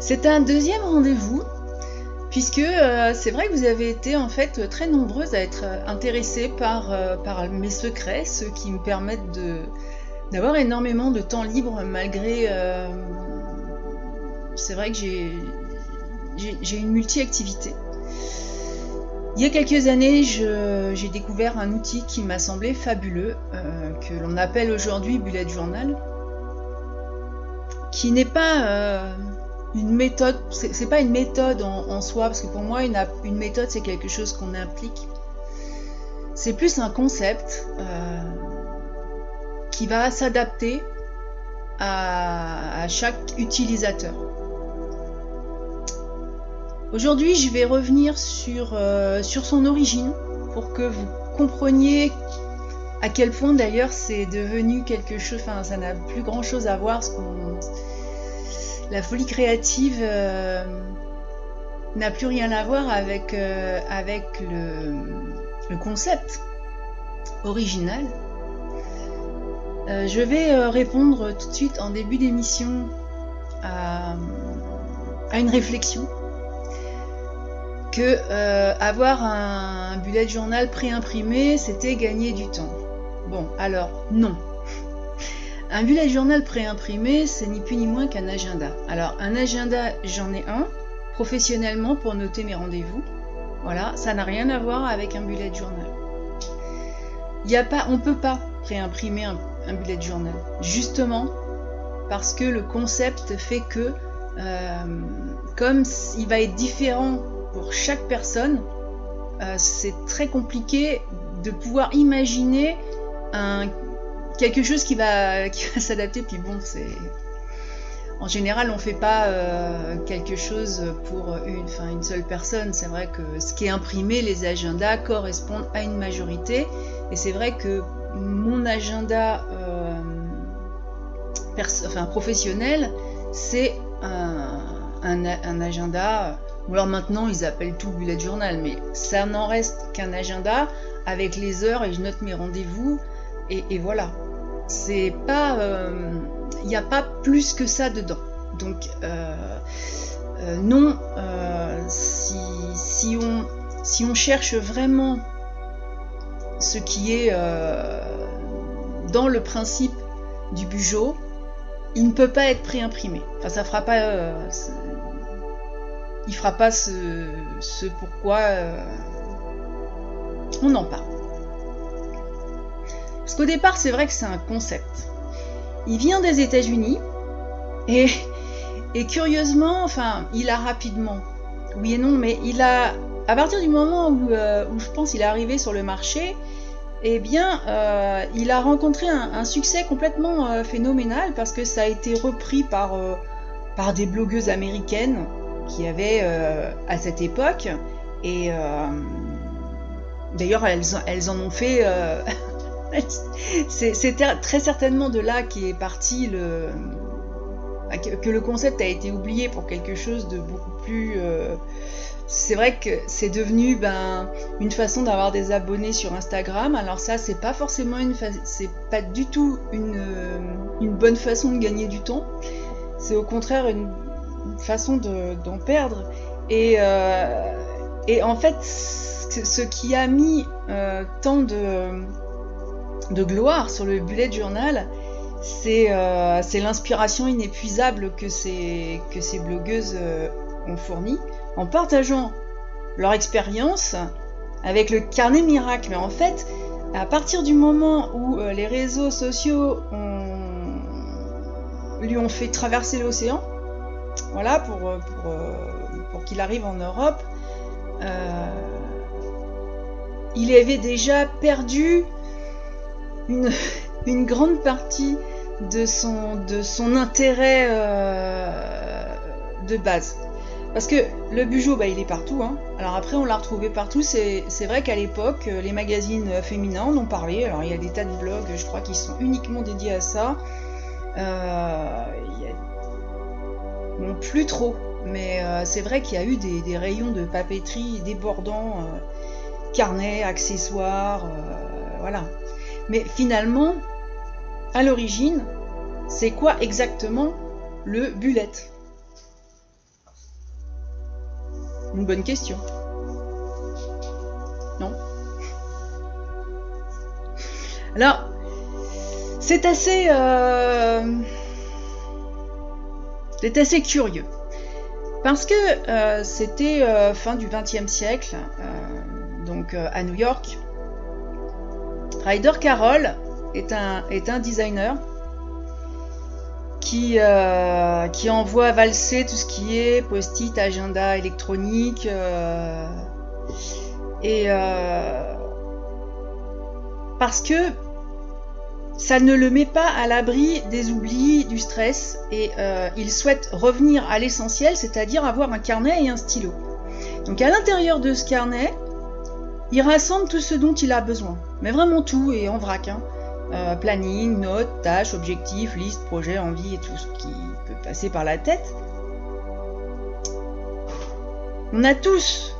C'est un deuxième rendez-vous puisque euh, c'est vrai que vous avez été en fait très nombreuses à être intéressées par, euh, par mes secrets, ceux qui me permettent d'avoir énormément de temps libre malgré euh, c'est vrai que j'ai une multi-activité. Il y a quelques années, j'ai découvert un outil qui m'a semblé fabuleux, que l'on appelle aujourd'hui Bullet Journal, qui n'est pas une méthode, c'est pas une méthode en, soi, parce que pour moi, une, méthode, c'est quelque chose qu'on implique. C'est plus un concept euh, qui va s'adapter à, chaque utilisateur. Aujourd'hui, je vais revenir sur, euh, sur son origine pour que vous compreniez à quel point d'ailleurs c'est devenu quelque chose, enfin ça n'a plus grand chose à voir la folie créative euh, n'a plus rien à voir avec, euh, le, concept original. Euh, je vais répondre tout de suite en début d'émission à, une réflexion que avoir un bullet journal préimprimé, c'était gagner du temps. Bon, alors non, un bullet journal préimprimé, c'est ni plus ni moins qu'un agenda. Alors, un agenda, j'en ai un, professionnellement pour noter mes rendez-vous. Voilà, ça n'a rien à voir avec un bullet journal. Y a pas, on ne peut pas préimprimer un, un, bullet journal. Justement, parce que le concept fait que, euh, comme il va être différent pour chaque personne, euh, c'est très compliqué de pouvoir imaginer un, quelque chose qui va, s'adapter. En général, on fait pas euh, quelque chose pour une, seule personne. C'est vrai que ce qui est imprimé, les agendas correspondent à une majorité. Et c'est vrai que mon agenda euh, professionnel, c'est un, un, agenda. Ou alors maintenant, ils appellent tout bullet journal, mais ça n'en reste qu'un agenda avec les heures et je note mes rendez-vous. Et voilà. C'est pas il euh, n'y a pas plus que ça dedans. Donc euh, euh, non si, on, cherche vraiment ce qui est dans le principe du bugeot il ne peut pas être préimprimé. Enfin ça fera pas il fera pas ce, ce pourquoi on en parle parce qu'au départ, c'est vrai que c'est un concept. Il vient des États-Unis et, curieusement, enfin, il a rapidement, oui et non, mais il a, à partir du moment où, euh, je pense il est arrivé sur le marché, eh bien, euh, il a rencontré un, succès complètement euh, phénoménal parce que ça a été repris par, des blogueuses américaines qui avaient à cette époque. Et d'ailleurs, elles, en ont fait c'est très certainement de là qui est parti le que le concept a été oublié pour quelque chose de beaucoup plus euh, c'est vrai que c'est devenu ben, une façon d'avoir des abonnés sur Instagram. Alors ça, c'est pas forcément une, c'est pas du tout une, euh, bonne façon de gagner du temps. C'est au contraire une, façon d'en perdre. Euh, et en fait, ce qui a mis tant de de gloire sur le bullet journal, euh, c'est l'inspiration inépuisable que ces, blogueuses euh, ont fourni en partageant leur expérience avec le carnet miracle. Mais en fait, à partir du moment où euh, les réseaux sociaux lui ont fait traverser l'océan, voilà, pour qu'il arrive en Europe, il avait déjà perdu une, grande partie de son, de son intérêt euh, de base. Parce que le Bugeot, bah, il est partout. Hein. Alors après, on l'a retrouvé partout. C'est vrai qu'à l'époque, euh, les magazines féminins en ont parlé. Alors il y a des tas de blogs, je crois, qui sont uniquement dédiés à ça. Euh, plus trop. Mais c'est vrai qu'il y a eu des, rayons de papeterie débordants, carnets, accessoires, voilà. Mais finalement, à l'origine, c'est quoi exactement le bullet? Une bonne question. Non? Alors, c'est assez... Euh, c'est assez curieux. Parce que euh, c'était euh, fin du XXe siècle, donc à New York. Ryder Carroll est un, designer qui, euh, qui envoie valser tout ce qui est post-it, agenda électronique. Euh, euh, parce que ça ne le met pas à l'abri des oublis, du stress, et il souhaite revenir à l'essentiel, c'est-à-dire avoir un carnet et un stylo. Donc à l'intérieur de ce carnet, il rassemble tout ce dont il a besoin, mais vraiment tout et en vrac. Hein. Euh, planning, notes, tâches, objectifs, listes, projets, envies et tout ce qui peut passer par la tête. On a tous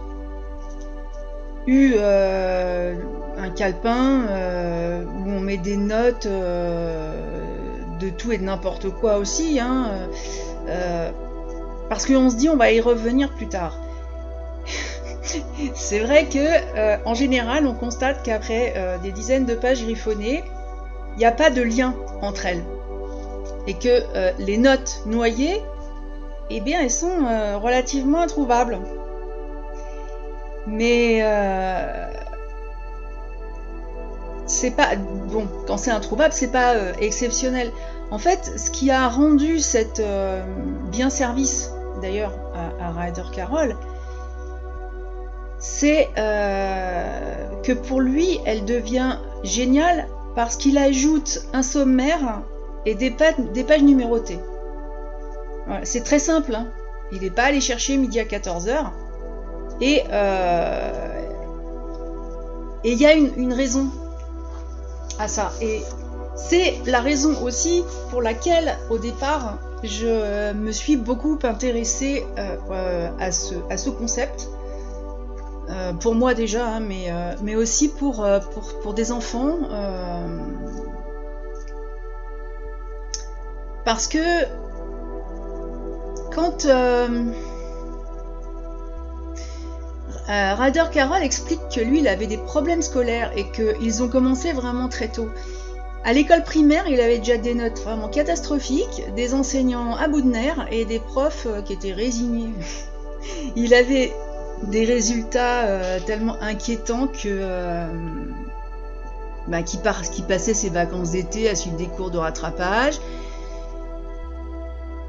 eu euh, un calepin euh, où on met des notes de tout et de n'importe quoi aussi, hein, parce qu'on se dit on va y revenir plus tard. C'est vrai que en général, on constate qu'après des dizaines de pages griffonnées, il n'y a pas de lien entre elles. Et que euh, les notes noyées, eh bien, elles sont euh, relativement introuvables. Mais euh, c'est pas bon quand c'est introuvable, c'est pas exceptionnel. En fait, ce qui a rendu cette bien service d'ailleurs à, à Ryder Carroll, c'est que pour lui, elle devient géniale parce qu'il ajoute un sommaire et des, pages, numérotées. c'est très simple. Hein. Il n'est pas allé chercher midi à 14h. Et euh, il y a une, raison à ça. Et c'est la raison aussi pour laquelle, au départ, je me suis beaucoup intéressée euh, à ce concept euh, pour moi déjà, hein, mais, euh, mais aussi pour, euh, pour, pour, des enfants. parce que quand Ryder Carroll explique que lui, il avait des problèmes scolaires et qu'ils ont commencé vraiment très tôt. À l'école primaire, il avait déjà des notes vraiment catastrophiques, des enseignants à bout de nerfs et des profs qui étaient résignés. il avait des résultats euh, tellement inquiétants que euh, bah, qui, passait ses vacances d'été à suivre des cours de rattrapage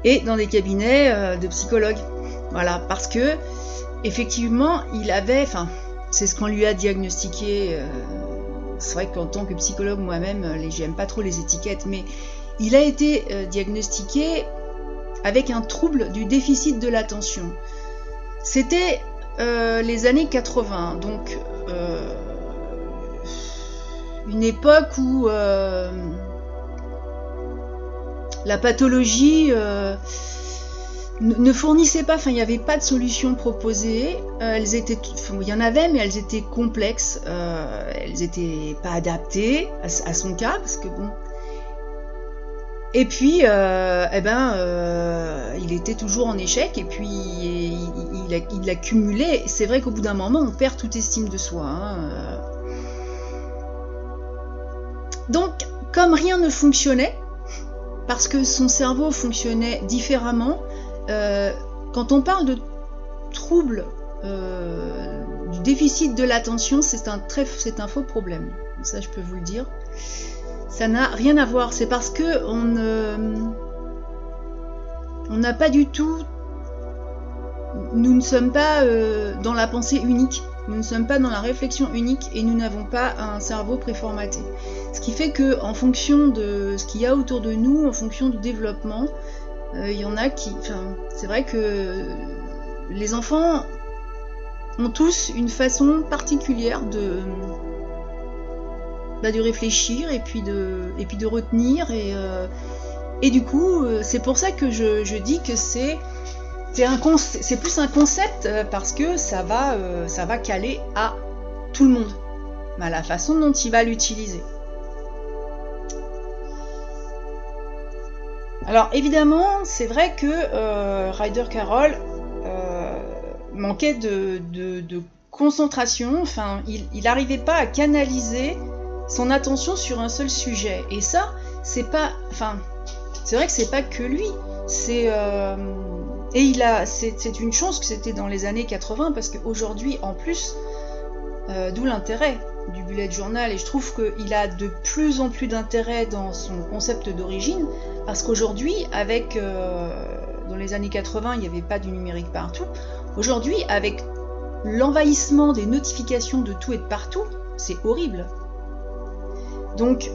et dans des cabinets euh, de psychologues. Voilà, parce que effectivement, il avait, c'est ce qu'on lui a diagnostiqué. c'est vrai qu'en tant que psychologue moi-même, j'aime pas trop les étiquettes, mais il a été diagnostiqué avec un trouble du déficit de l'attention. C'était euh, les années 80, donc euh, une époque où euh, la pathologie ne fournissait pas, enfin il n'y avait pas de solution proposée. elles étaient, il y en avait, mais elles étaient complexes. elles n'étaient pas adaptées à, à, son cas, parce que bon, et puis, euh, eh ben, euh, il était toujours en échec et puis il, il, a, cumulé. C'est vrai qu'au bout d'un moment, on perd toute estime de soi. Hein, euh. Donc, comme rien ne fonctionnait, parce que son cerveau fonctionnait différemment, quand on parle de trouble du déficit de l'attention, c'est un, c'est un faux problème. Ça, je peux vous le dire. Ça n'a rien à voir. C'est parce que on on n'a pas du tout. Nous ne sommes pas euh, dans la pensée unique. Nous ne sommes pas dans la réflexion unique et nous n'avons pas un cerveau préformaté. Ce qui fait que, en fonction de ce qu'il y a autour de nous, en fonction du développement, euh, il y en a qui. C'est vrai que les enfants ont tous une façon particulière de, bah, de réfléchir et puis de, et puis de retenir. Et, euh, et du coup, euh, c'est pour ça que je, je dis que c'est c'est plus un concept euh, parce que ça va, ça va caler à tout le monde, à la façon dont il va l'utiliser. Alors évidemment, c'est vrai que Ryder Carroll manquait de, concentration, enfin, il n'arrivait pas à canaliser son attention sur un seul sujet. Et ça, c'est pas, enfin, c'est vrai que c'est pas que lui. C'est euh, et il a, c'est une chance que c'était dans les années 80 parce qu'aujourd'hui, en plus, d'où l'intérêt du bullet journal et je trouve qu'il a de plus en plus d'intérêt dans son concept d'origine parce qu'aujourd'hui, avec euh, dans les années 80, il n'y avait pas du numérique partout. Aujourd'hui, avec l'envahissement des notifications de tout et de partout, c'est horrible. Donc,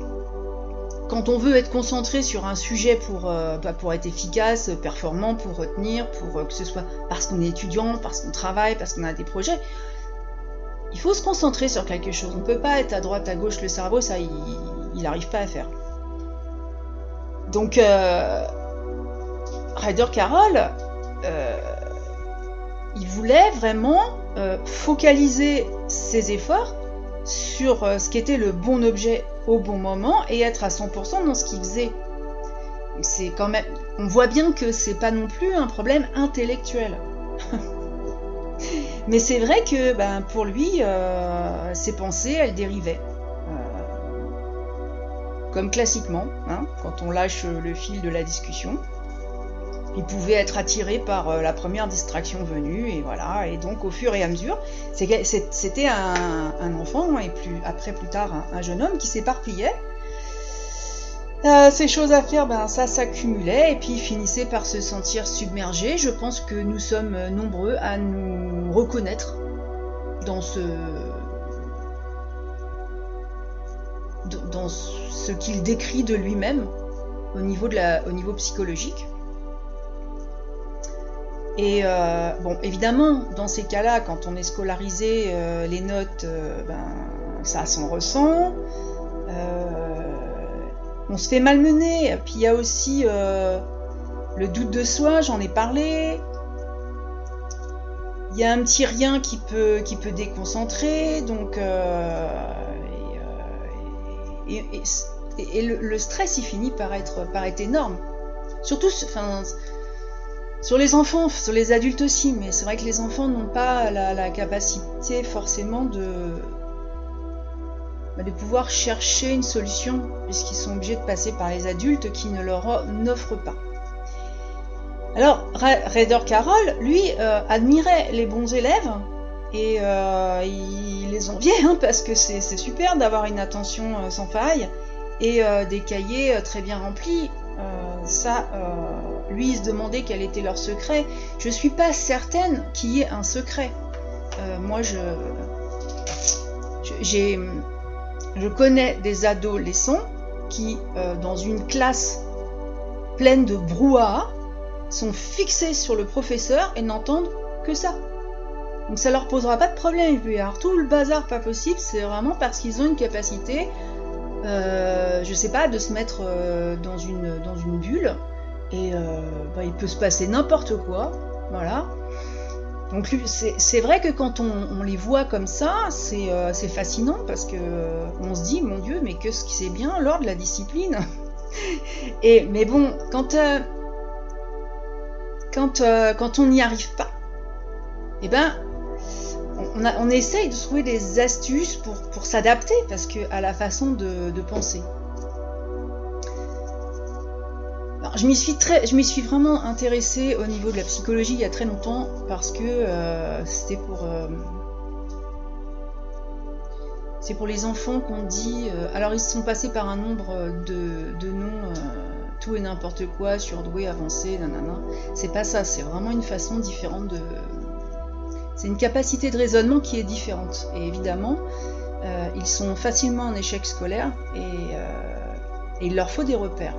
quand on veut être concentré sur un sujet pour, euh, bah, être efficace, performant, pour retenir, pour euh, que ce soit parce qu'on est étudiant, parce qu'on travaille, parce qu'on a des projets, il faut se concentrer sur quelque chose. On ne peut pas être à droite, à gauche, le cerveau, ça, il n'arrive pas à faire. Donc, euh, Ryder Carroll, il voulait vraiment focaliser ses efforts sur ce qui était le bon objet au bon moment et être à 100% dans ce qu'il faisait. C'est quand même, on voit bien que c'est pas non plus un problème intellectuel. Mais c'est vrai que ben, pour lui, ses pensées, elles dérivaient comme classiquement, hein, quand on lâche le fil de la discussion. Il pouvait être attiré par euh, la première distraction venue, et voilà. Et donc, au fur et à mesure, c'était un, enfant, et plus, après, plus tard, un, jeune homme qui s'éparpillait. Euh, ces choses à faire, ben, ça s'accumulait, et puis il finissait par se sentir submergé. Je pense que nous sommes nombreux à nous reconnaître dans ce, dans ce qu'il décrit de lui-même au niveau psychologique. Et euh, bon, évidemment, dans ces cas-là, quand on est scolarisé, euh, les notes, euh, ben, ça s'en ressent. on se fait malmener. Puis il y a aussi le doute de soi, j'en ai parlé. Il y a un petit rien qui peut, qui peut déconcentrer. Donc et, le, stress, il finit par être, par être énorme. Surtout, enfin, sur les enfants, sur les adultes aussi, mais c'est vrai que les enfants n'ont pas la, capacité forcément de, bah, de pouvoir chercher une solution, puisqu'ils sont obligés de passer par les adultes qui ne leur offrent pas. Alors, Raider Carroll, lui, euh, admirait les bons élèves, et euh, il les enviait hein, parce que c'est super d'avoir une attention euh, sans faille et des cahiers très bien remplis. ça, lui, il se demandait quel était leur secret. Je suis pas certaine qu'il y ait un secret. moi, je, je connais des adolescents qui, dans une classe pleine de brouhaha, sont fixés sur le professeur et n'entendent que ça. Donc ça leur posera pas de problème. Il tout le bazar pas possible, c'est vraiment parce qu'ils ont une capacité, euh, je sais pas, de se mettre euh, dans une bulle. Et euh, bah, il peut se passer n'importe quoi. Voilà. Donc c'est vrai que quand on, les voit comme ça, c'est fascinant parce que on se dit, mon Dieu, mais qu'est-ce qui c'est bien lors de la discipline Et mais bon, quand on n'y arrive pas, eh ben on, essaye de trouver des astuces pour, s'adapter parce à la façon de, penser. Je m'y suis vraiment intéressée au niveau de la psychologie il y a très longtemps parce que euh, c'était pour euh, c'est pour les enfants qu'on dit. Euh, alors ils sont passés par un nombre de, noms, tout et n'importe quoi, surdoué, avancé, nanana. C'est pas ça, c'est vraiment une façon différente de, c'est une capacité de raisonnement qui est différente. Et évidemment, ils sont facilement en échec scolaire et, il leur faut des repères.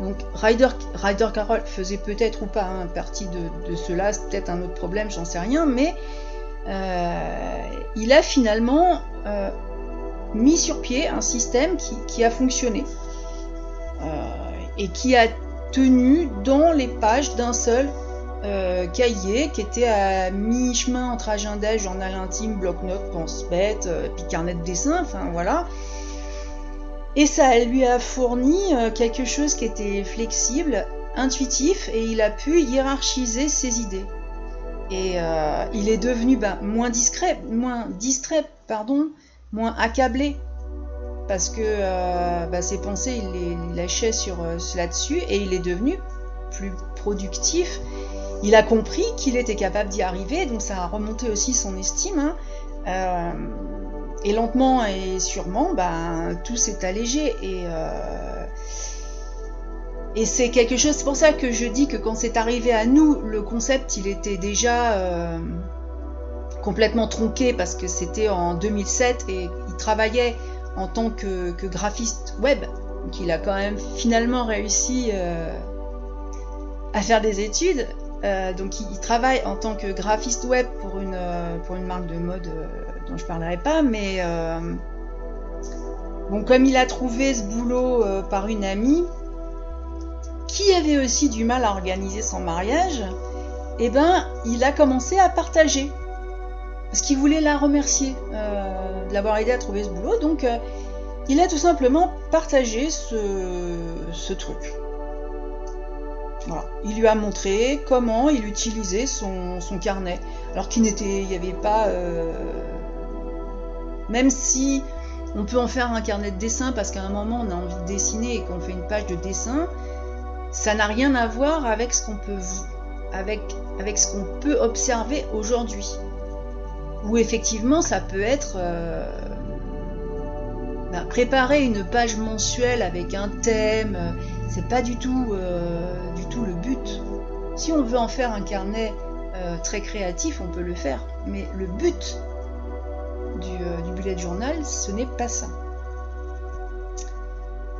Donc Ryder, Carroll faisait peut-être ou pas un partie de, cela, c'est peut-être un autre problème, j'en sais rien, mais euh, il a finalement mis sur pied un système qui a fonctionné et qui a tenu dans les pages d'un seul euh, cahier qui était à mi-chemin entre agenda, journal intime, bloc-notes, pense-bête, euh, puis carnet de dessin, enfin voilà. Et ça lui a fourni quelque chose qui était flexible, intuitif, et il a pu hiérarchiser ses idées. Et il est devenu ben, moins discret, moins distrait, pardon, moins accablé parce que euh, bah, ses pensées, il les lâchait sur euh, là-dessus et il est devenu plus productif. Il a compris qu'il était capable d'y arriver, donc ça a remonté aussi son estime. Hein. Euh, et lentement et sûrement, bah, tout s'est allégé et et c'est quelque chose. C'est pour ça que je dis que quand c'est arrivé à nous, le concept, il était déjà complètement tronqué parce que c'était en 2007 et il travaillait en tant que, graphiste web. Donc il a quand même finalement réussi euh, à faire des études. Euh, donc il, travaille en tant que graphiste web pour une, euh, marque de mode dont je parlerai pas, mais bon, comme il a trouvé ce boulot par une amie qui avait aussi du mal à organiser son mariage, eh ben il a commencé à partager parce qu'il voulait la remercier euh, de l'avoir aidé à trouver ce boulot. Donc, euh, il a tout simplement partagé ce, truc. Il lui a montré comment il utilisait son, carnet. Alors qu'il n'était, il n'y avait pas, euh, même si on peut en faire un carnet de dessin parce qu'à un moment on a envie de dessiner et qu'on fait une page de dessin, ça n'a rien à voir avec ce qu'on peut, avec, avec ce qu'on peut observer aujourd'hui où effectivement ça peut être euh, bah, préparer une page mensuelle avec un thème, euh, c'est pas du tout, tout le but. Si on veut en faire un carnet très créatif, on peut le faire, mais le but du, bullet journal, ce n'est pas ça.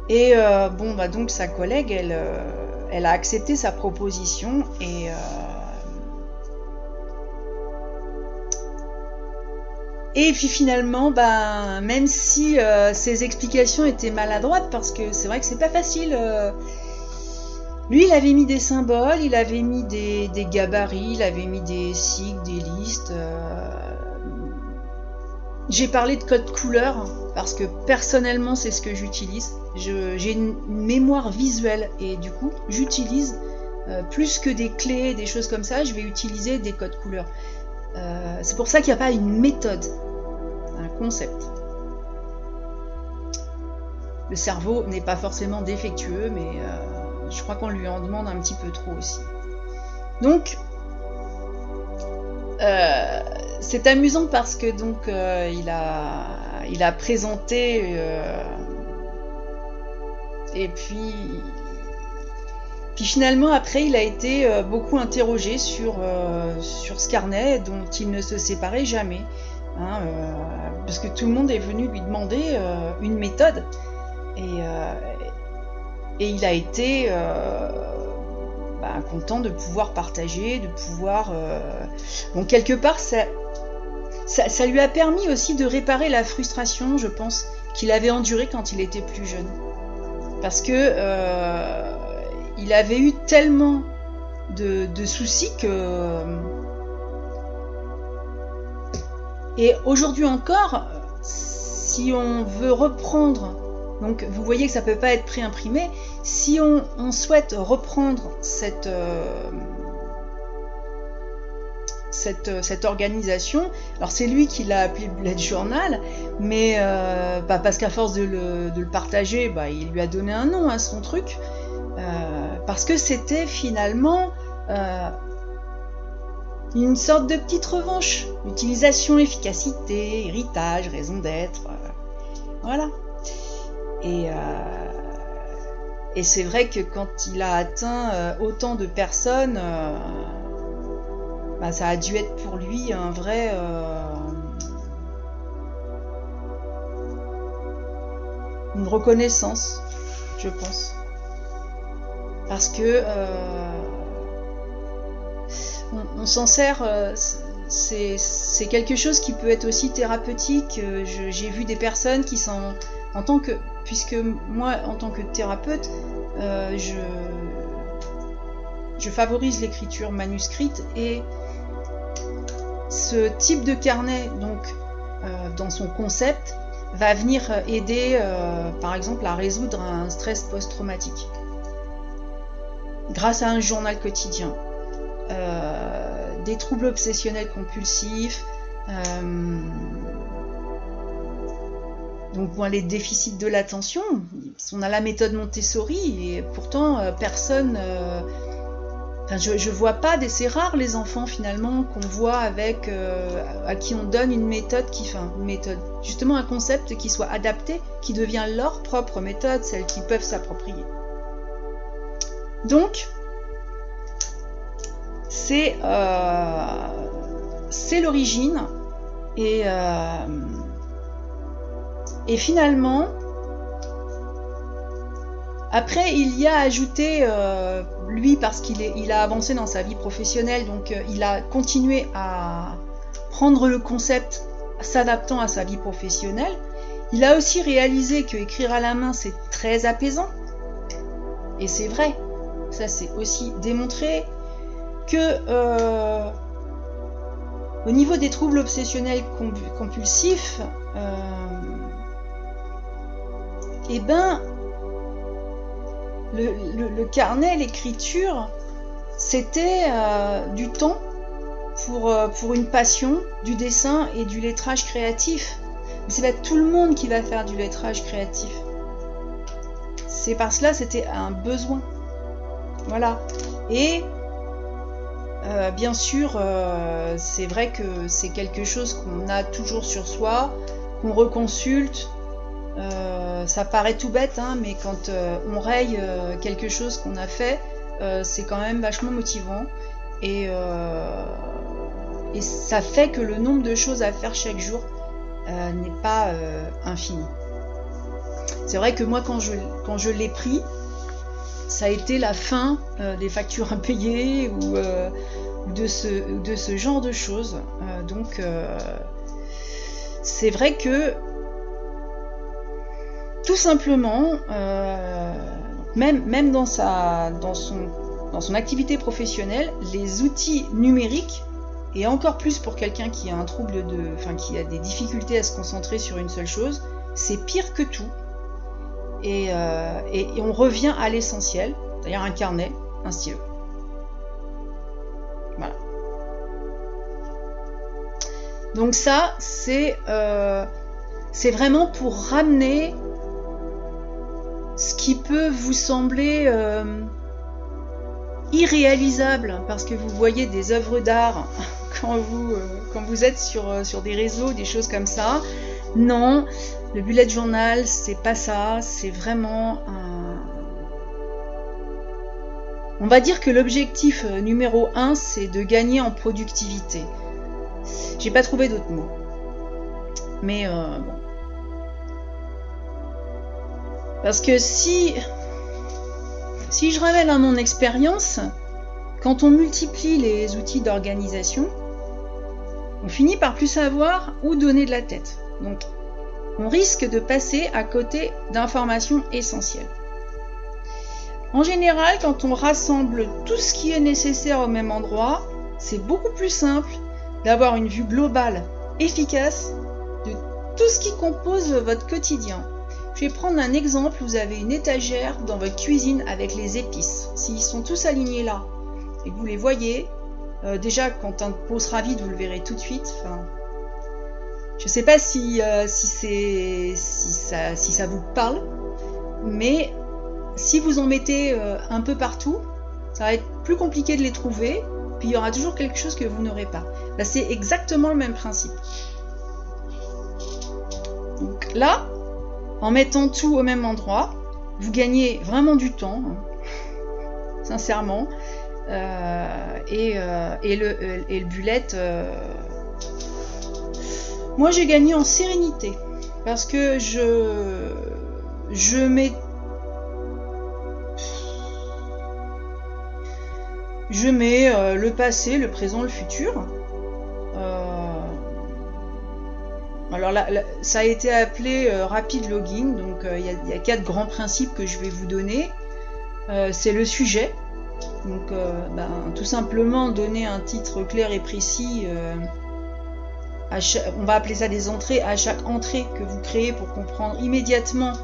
Et bon, bah donc sa collègue, elle, elle a accepté sa proposition et Et puis finalement, ben, même si euh, ses explications étaient maladroites, parce que c'est vrai que c'est pas facile. Euh, lui, il avait mis des symboles, il avait mis des, gabarits, il avait mis des sigles, des listes. Euh. J'ai parlé de code couleur parce que personnellement, c'est ce que j'utilise. J'ai une mémoire visuelle et du coup, j'utilise plus que des clés, des choses comme ça, je vais utiliser des codes couleurs. c'est pour ça qu'il n'y a pas une méthode concept. Le cerveau n'est pas forcément défectueux, mais euh, je crois qu'on lui en demande un petit peu trop aussi. Donc, euh, c'est amusant parce que donc euh, il a il a présenté et puis puis finalement après il a été beaucoup interrogé sur sur ce carnet dont il ne se séparait jamais. Hein, parce que tout le monde est venu lui demander euh, une méthode. Et, euh, et, il a été euh, bah, content de pouvoir partager, de pouvoir... Bon, quelque part, ça, ça, lui a permis aussi de réparer la frustration, je pense, qu'il avait endurée quand il était plus jeune. Parce que il avait eu tellement de soucis que et aujourd'hui encore, si on veut reprendre, donc vous voyez que ça ne peut pas être préimprimé, si on, souhaite reprendre cette, euh, cette, organisation, alors c'est lui qui l'a appelé Bullet Journal, mais euh, bah, parce qu'à force de le, partager, bah, il lui a donné un nom à son truc, euh, parce que c'était finalement une sorte de petite revanche. Utilisation, efficacité, héritage, raison d'être. Euh, voilà. Et, euh, et c'est vrai que quand il a atteint euh, autant de personnes, bah, ça a dû être pour lui un vrai. une reconnaissance, je pense. Parce que on, s'en sert, euh, c'est quelque chose qui peut être aussi thérapeutique. Euh, j'ai vu des personnes qui sont, en tant que, puisque moi, en tant que thérapeute, euh, je, je favorise l'écriture manuscrite et ce type de carnet, donc dans son concept, va venir aider, par exemple, à résoudre un stress post-traumatique grâce à un journal quotidien. des troubles obsessionnels compulsifs, donc les déficits de l'attention, on a la méthode Montessori et pourtant euh, personne. Euh, je, ne vois pas, c'est rare les enfants finalement qu'on voit avec euh, à qui on donne une méthode qui, enfin une méthode, justement un concept qui soit adapté, qui devient leur propre méthode, celle qu'ils peuvent s'approprier. Donc c'est c'est l'origine et et finalement, après, il y a ajouté, euh, lui, parce qu'il il a avancé dans sa vie professionnelle, donc euh, il a continué à prendre le concept s'adaptant à sa vie professionnelle. Il a aussi réalisé que écrire à la main, c'est très apaisant. Et c'est vrai. Ça, c'est aussi démontré que euh, au niveau des troubles obsessionnels compulsifs, eh ben, le, carnet, l'écriture, c'était euh, du temps pour, euh, pour une passion, du dessin et du lettrage créatif. Mais c'est pas tout le monde qui va faire du lettrage créatif. C'est parce cela c'était un besoin. Voilà. Et euh, bien sûr, c'est vrai que c'est quelque chose qu'on a toujours sur soi, qu'on reconsulte, euh, ça paraît tout bête, hein, mais quand euh, on raye euh, quelque chose qu'on a fait, c'est quand même vachement motivant. Et, ça fait que le nombre de choses à faire chaque jour n'est pas infini. C'est vrai que moi, quand je, quand je l'ai pris, ça a été la fin des factures impayées ou de ce genre de choses. donc, c'est vrai que tout simplement, euh, même, même dans, sa, dans, son, dans son activité professionnelle, les outils numériques, et encore plus pour quelqu'un qui a un trouble de. enfin qui a des difficultés à se concentrer sur une seule chose, c'est pire que tout. Et, euh, et, on revient à l'essentiel, c'est-à-dire un carnet, un stylo. Voilà. Donc ça, c'est euh, c'est vraiment pour ramener ce qui peut vous sembler euh, irréalisable parce que vous voyez des œuvres d'art quand vous, euh, quand vous êtes sur, euh, sur des réseaux, des choses comme ça. Non, le bullet journal, c'est pas ça, c'est vraiment un... On va dire que l'objectif numéro un, c'est de gagner en productivité. J'ai pas trouvé d'autres mots. Mais bon. Parce que si, si je révèle à mon expérience, quand on multiplie les outils d'organisation, on finit par plus savoir où donner de la tête. Donc, on risque de passer à côté d'informations essentielles. En général, quand on rassemble tout ce qui est nécessaire au même endroit, c'est beaucoup plus simple d'avoir une vue globale, efficace de tout ce qui compose votre quotidien. Je vais prendre un exemple. Vous avez une étagère dans votre cuisine avec les épices. S'ils sont tous alignés là et que vous les voyez, euh, déjà quand un pot sera vide, vous le verrez tout de suite. Je ne sais pas si, euh, si, si, ça, vous parle, mais si vous en mettez euh, un peu partout, ça va être plus compliqué de les trouver, puis il y aura toujours quelque chose que vous n'aurez pas. C'est exactement le même principe. Donc là, en mettant tout au même endroit, vous gagnez vraiment du temps, hein, sincèrement. Euh, euh, et, le, euh, et, le, bullet, moi j'ai gagné en sérénité parce que je mets je mets le passé, le présent, le futur. Alors là, ça a été appelé euh, rapid login, donc euh, il y, a quatre grands principes que je vais vous donner. Euh, c'est le sujet, donc ben, tout simplement donner un titre clair et précis on va appeler ça des entrées, à chaque entrée que vous créez pour comprendre immédiatement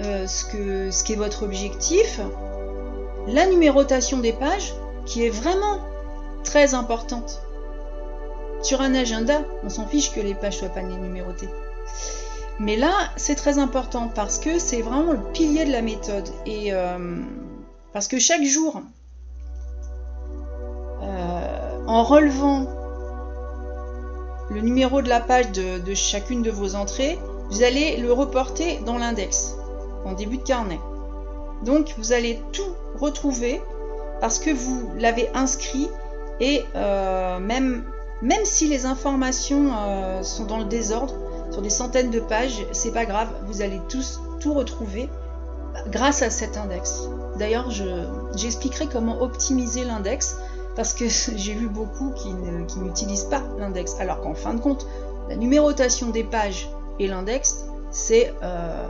ce qu'est ce votre objectif. La numérotation des pages, qui est vraiment très importante. Sur un agenda, on s'en fiche que les pages soient pas numérotées. Mais là, c'est très important parce que c'est vraiment le pilier de la méthode. Et euh, parce que chaque jour, euh, en relevant le numéro de la page de, chacune de vos entrées, vous allez le reporter dans l'index, en début de carnet. Donc vous allez tout retrouver parce que vous l'avez inscrit et euh, même, même si les informations euh, sont dans le désordre, sur des centaines de pages, c'est pas grave, vous allez tous tout retrouver grâce à cet index. D'ailleurs, j'expliquerai comment optimiser l'index parce que j'ai vu beaucoup qui n'utilisent pas l'index. Alors qu'en fin de compte, la numérotation des pages et l'index, c'est euh,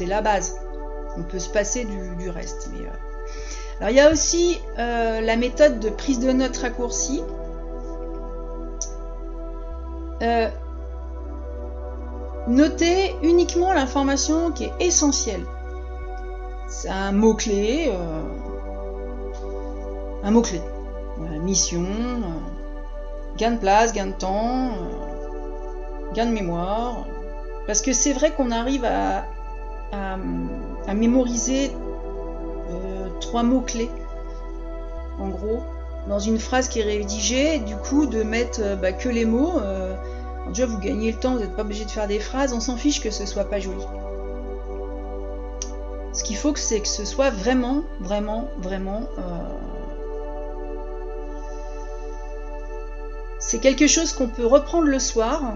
la base. On peut se passer du, reste. Euh. Alors il y a aussi la méthode de prise de notes raccourcie. Notez uniquement l'information qui est essentielle. C'est un mot-clé. un mot-clé mission, euh, gain de place, gain de temps, euh, gain de mémoire. Parce que c'est vrai qu'on arrive à, mémoriser euh, trois mots-clés, en gros, dans une phrase qui est rédigée, du coup, de mettre bah, que les mots. Déjà, vous gagnez le temps, vous n'êtes pas obligé de faire des phrases, on s'en fiche que ce soit pas joli. Ce qu'il faut, c'est que ce soit vraiment, vraiment, vraiment c'est quelque chose qu'on peut reprendre le soir.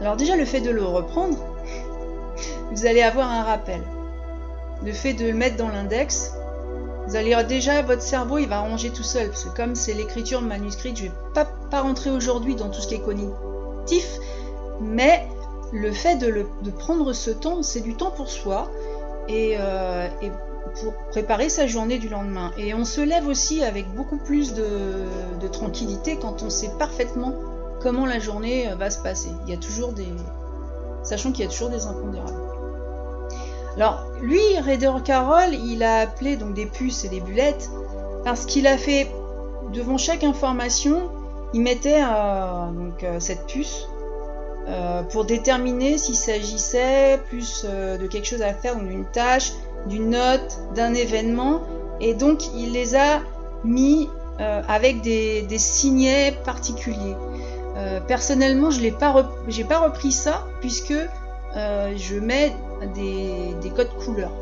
Alors déjà, le fait de le reprendre, vous allez avoir un rappel. Le fait de le mettre dans l'index, vous allez déjà, votre cerveau, il va ranger tout seul. Parce que comme c'est l'écriture manuscrite, je ne vais pas, pas rentrer aujourd'hui dans tout ce qui est mais le fait de, prendre ce temps, c'est du temps pour soi. Et, euh, et pour préparer sa journée du lendemain. Et on se lève aussi avec beaucoup plus de, tranquillité quand on sait parfaitement comment la journée euh, va se passer. Il y a toujours des. Sachant qu'il y a toujours des impondérables. Alors, lui, Raider Carroll, il a appelé donc des puces et des bulettes parce qu'il a fait, devant chaque information, il mettait euh, euh, cette puce pour déterminer s'il s'agissait plus de quelque chose à faire d'une tâche, d'une note, d'un événement, et donc il les a mis euh, avec des, signets particuliers. Euh, personnellement, je n'ai pas, repris ça puisque euh, je mets des, codes couleurs.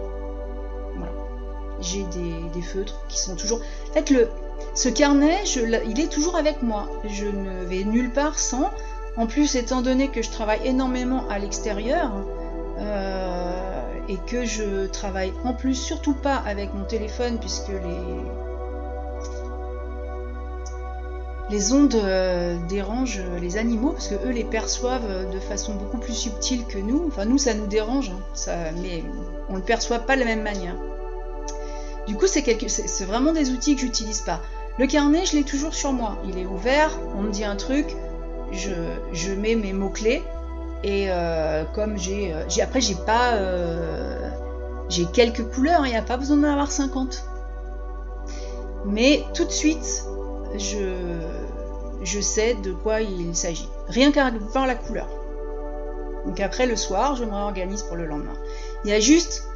J'ai des, feutres qui sont toujours. En fait, le, ce carnet, il est toujours avec moi. Je ne vais nulle part sans. En plus, étant donné que je travaille énormément à l'extérieur, et que je travaille en plus surtout pas avec mon téléphone puisque les les ondes euh, dérangent les animaux parce que eux les perçoivent de façon beaucoup plus subtile que nous. Enfin nous ça nous dérange, hein, ça, mais on le perçoit pas de la même manière. Du coup c'est c'est vraiment des outils que j'utilise pas. Le carnet je l'ai toujours sur moi, il est ouvert, on me dit un truc, je, mets mes mots clés et euh, comme j'ai, euh, j'ai après j'ai pas, euh, j'ai quelques couleurs, il n'y a pas besoin d'en avoir 50. Mais tout de suite, je, je sais de quoi il s'agit. Rien qu'à voir la couleur. Donc après le soir, je me réorganise pour le lendemain. Il y a juste,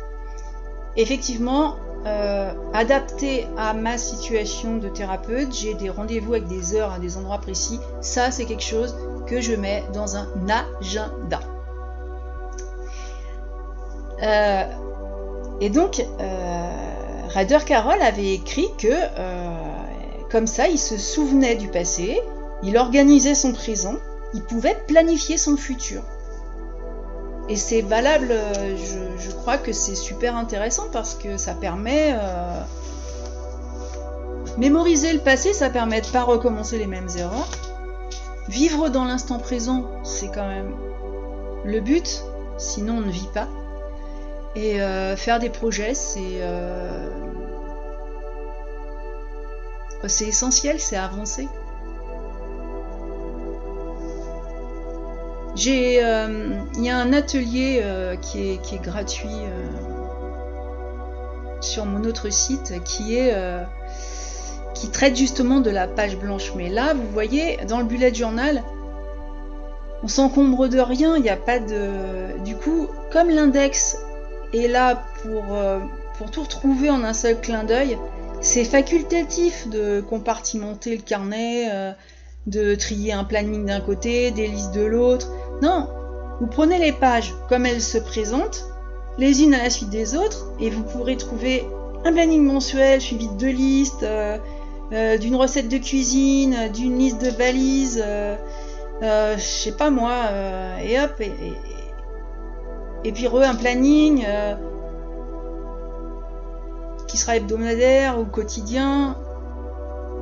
effectivement, euh, adapté à ma situation de thérapeute. J'ai des rendez-vous avec des heures à des endroits précis. Ça, c'est quelque chose que je mets dans un agenda. Euh, et donc, euh, Ryder Carroll avait écrit que, euh, comme ça, il se souvenait du passé, il organisait son présent, il pouvait planifier son futur. Et c'est valable, je, crois que c'est super intéressant parce que ça permet... mémoriser le passé, ça permet de pas recommencer les mêmes erreurs. Vivre dans l'instant présent, c'est quand même le but, sinon on ne vit pas. Et euh, faire des projets, c'est euh, c'est essentiel, c'est avancer. Euh, il y a un atelier euh, qui, est, gratuit sur mon autre site qui est qui traite justement de la page blanche. Mais là, vous voyez, dans le bullet journal, on s'encombre de rien. Il n'y a pas de. Du coup, comme l'index est là pour pour tout retrouver en un seul clin d'œil, c'est facultatif de compartimenter le carnet de trier un planning d'un côté, des listes de l'autre. Non, vous prenez les pages comme elles se présentent, les unes à la suite des autres, et vous pourrez trouver un planning mensuel suivi de deux listes, euh, euh, d'une recette de cuisine, d'une liste de balises, euh, je sais pas moi, et hop, et, et, puis re un planning qui sera hebdomadaire ou quotidien.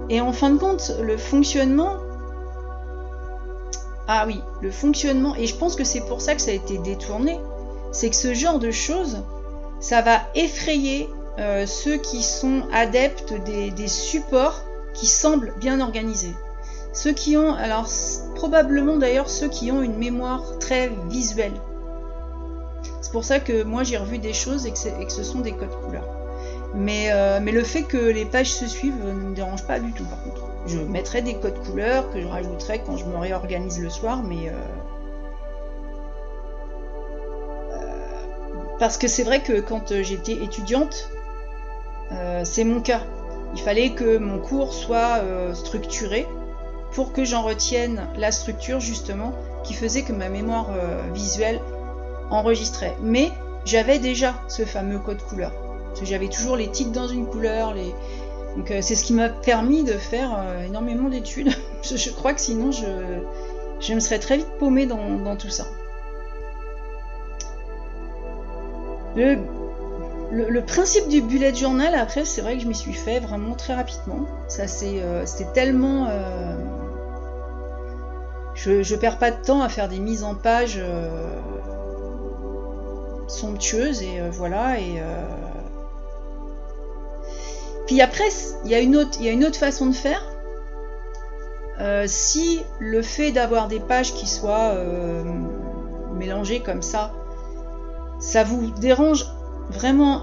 Et en fin de compte, le fonctionnement, ah oui, le fonctionnement, et je pense que c'est pour ça que ça a été détourné, c'est que ce genre de choses, ça va effrayer euh, ceux qui sont adeptes des, supports qui semblent bien organisés. Ceux qui ont, alors probablement d'ailleurs ceux qui ont une mémoire très visuelle. C'est pour ça que moi j'ai revu des choses et que, ce sont des codes couleurs. Euh, mais le fait que les pages se suivent ne me dérange pas du tout par contre. Je mettrai des codes couleurs que je rajouterai quand je me réorganise le soir, mais... Euh, euh, parce que c'est vrai que quand euh, j'étais étudiante, c'est mon cas. Il fallait que mon cours soit structuré pour que j'en retienne la structure justement qui faisait que ma mémoire visuelle enregistrait. Mais j'avais déjà ce fameux code couleur. J'avais toujours les titres dans une couleur, les, donc euh, c'est ce qui m'a permis de faire euh, énormément d'études. je, crois que sinon je, me serais très vite paumée dans, tout ça. Le, principe du bullet journal, après, c'est vrai que je m'y suis fait vraiment très rapidement. Ça, c'est, euh, tellement. je, je perds pas de temps à faire des mises en page somptueuses et voilà. Et puis après, il y, a une autre, façon de faire. Euh, si le fait d'avoir des pages qui soient euh, mélangées comme ça, ça vous dérange vraiment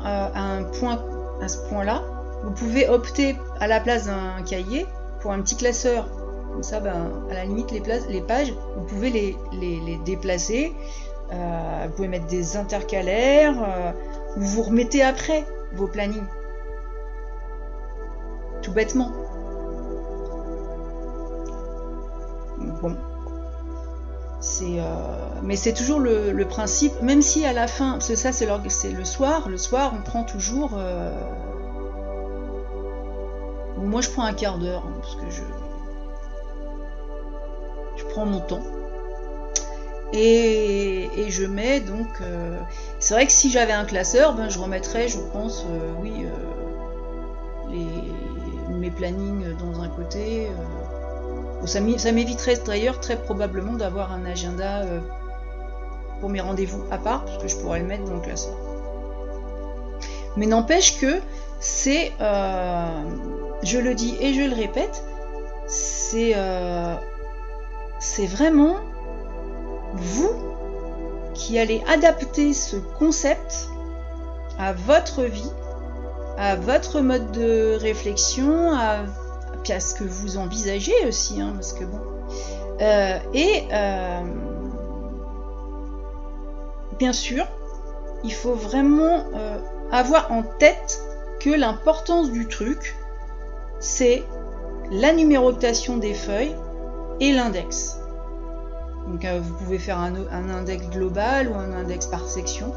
point, à ce point-là, vous pouvez opter à la place d'un cahier pour un petit classeur. Comme ça, ben, à la limite, les, pages, vous pouvez les, déplacer. Euh, vous pouvez mettre des intercalaires. vous vous remettez après vos plannings tout bêtement. Bon. C'est, euh, mais c'est toujours le, principe, même si à la fin, parce que ça c'est le, soir, le soir on prend toujours. Euh, moi je prends un quart d'heure, hein, parce que je. Je prends mon temps. Et, je mets donc. Euh, c'est vrai que si j'avais un classeur, ben, je remettrais, je pense, oui, les mes plannings dans un côté. Euh. ça m'éviterait d'ailleurs très probablement d'avoir un agenda euh, pour mes rendez-vous à part, parce que je pourrais le mettre dans le classeur. Mais n'empêche que c'est, euh, je le dis et je le répète, c'est c'est vraiment vous qui allez adapter ce concept à votre vie à votre mode de réflexion, à, à ce que vous envisagez aussi, hein, parce que bon. Euh, et euh, bien sûr, il faut vraiment euh, avoir en tête que l'importance du truc, c'est la numérotation des feuilles et l'index. Donc vous pouvez faire un, index global ou un index par section,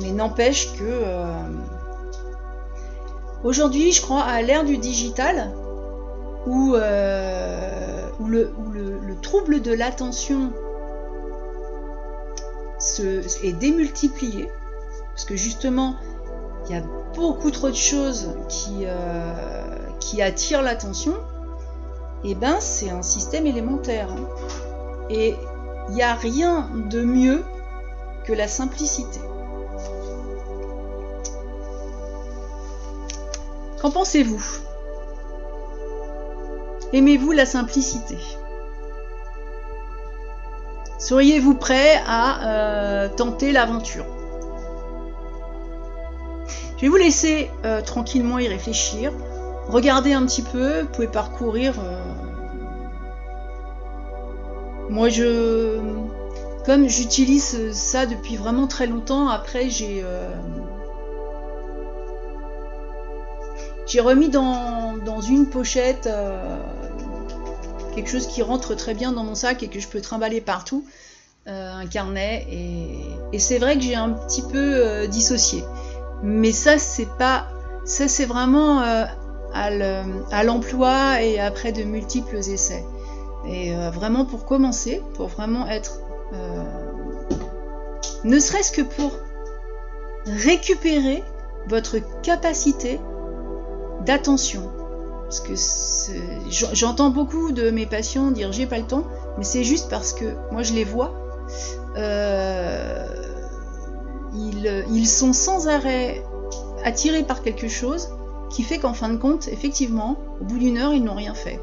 mais n'empêche que Aujourd'hui, je crois à l'ère du digital, où, euh, le, trouble de l'attention est démultiplié, parce que justement, il y a beaucoup trop de choses qui, euh, qui attirent l'attention, et eh ben c'est un système élémentaire. Et il n'y a rien de mieux que la simplicité. Qu'en pensez-vous? Aimez-vous la simplicité? Seriez-vous prêt à tenter l'aventure? Je vais vous laisser tranquillement y réfléchir. Regardez un petit peu, vous pouvez parcourir. Moi, je, comme j'utilise ça depuis vraiment très longtemps, après j'ai j'ai remis dans, une pochette euh, quelque chose qui rentre très bien dans mon sac et que je peux trimballer partout, euh, un carnet. Et, c'est vrai que j'ai un petit peu euh, dissocié. Mais ça, c'est pas. Ça, c'est vraiment à l'emploi et après de multiples essais. Et vraiment pour commencer, pour vraiment être. ne serait-ce que pour récupérer votre capacité d'attention. Parce que j'entends beaucoup de mes patients dire j'ai pas le temps, mais c'est juste parce que moi je les vois. Euh, ils, ils, sont sans arrêt attirés par quelque chose qui fait qu'en fin de compte, effectivement, au bout d'une heure, ils n'ont rien fait.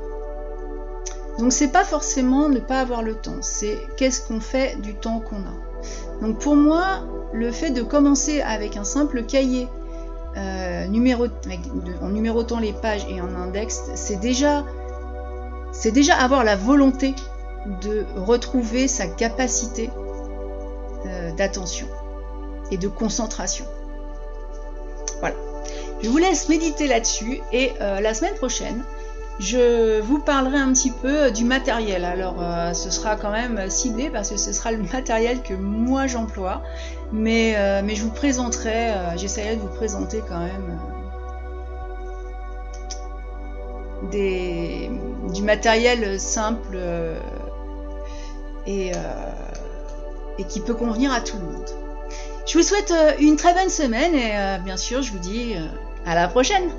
Donc c'est pas forcément ne pas avoir le temps, c'est qu'est-ce qu'on fait du temps qu'on a. Donc pour moi, le fait de commencer avec un simple cahier euh, en numérotant les pages et en index, c'est déjà, avoir la volonté de retrouver sa capacité euh, d'attention et de concentration. Voilà. Je vous laisse méditer là-dessus et euh, la semaine prochaine, je vous parlerai un petit peu du matériel. Alors, ce sera quand même ciblé parce que ce sera le matériel que moi j'emploie. Mais, euh, mais je vous présenterai, euh, j'essaierai de vous présenter quand même des, du matériel simple et, et qui peut convenir à tout le monde. Je vous souhaite une très bonne semaine et bien sûr, je vous dis à la prochaine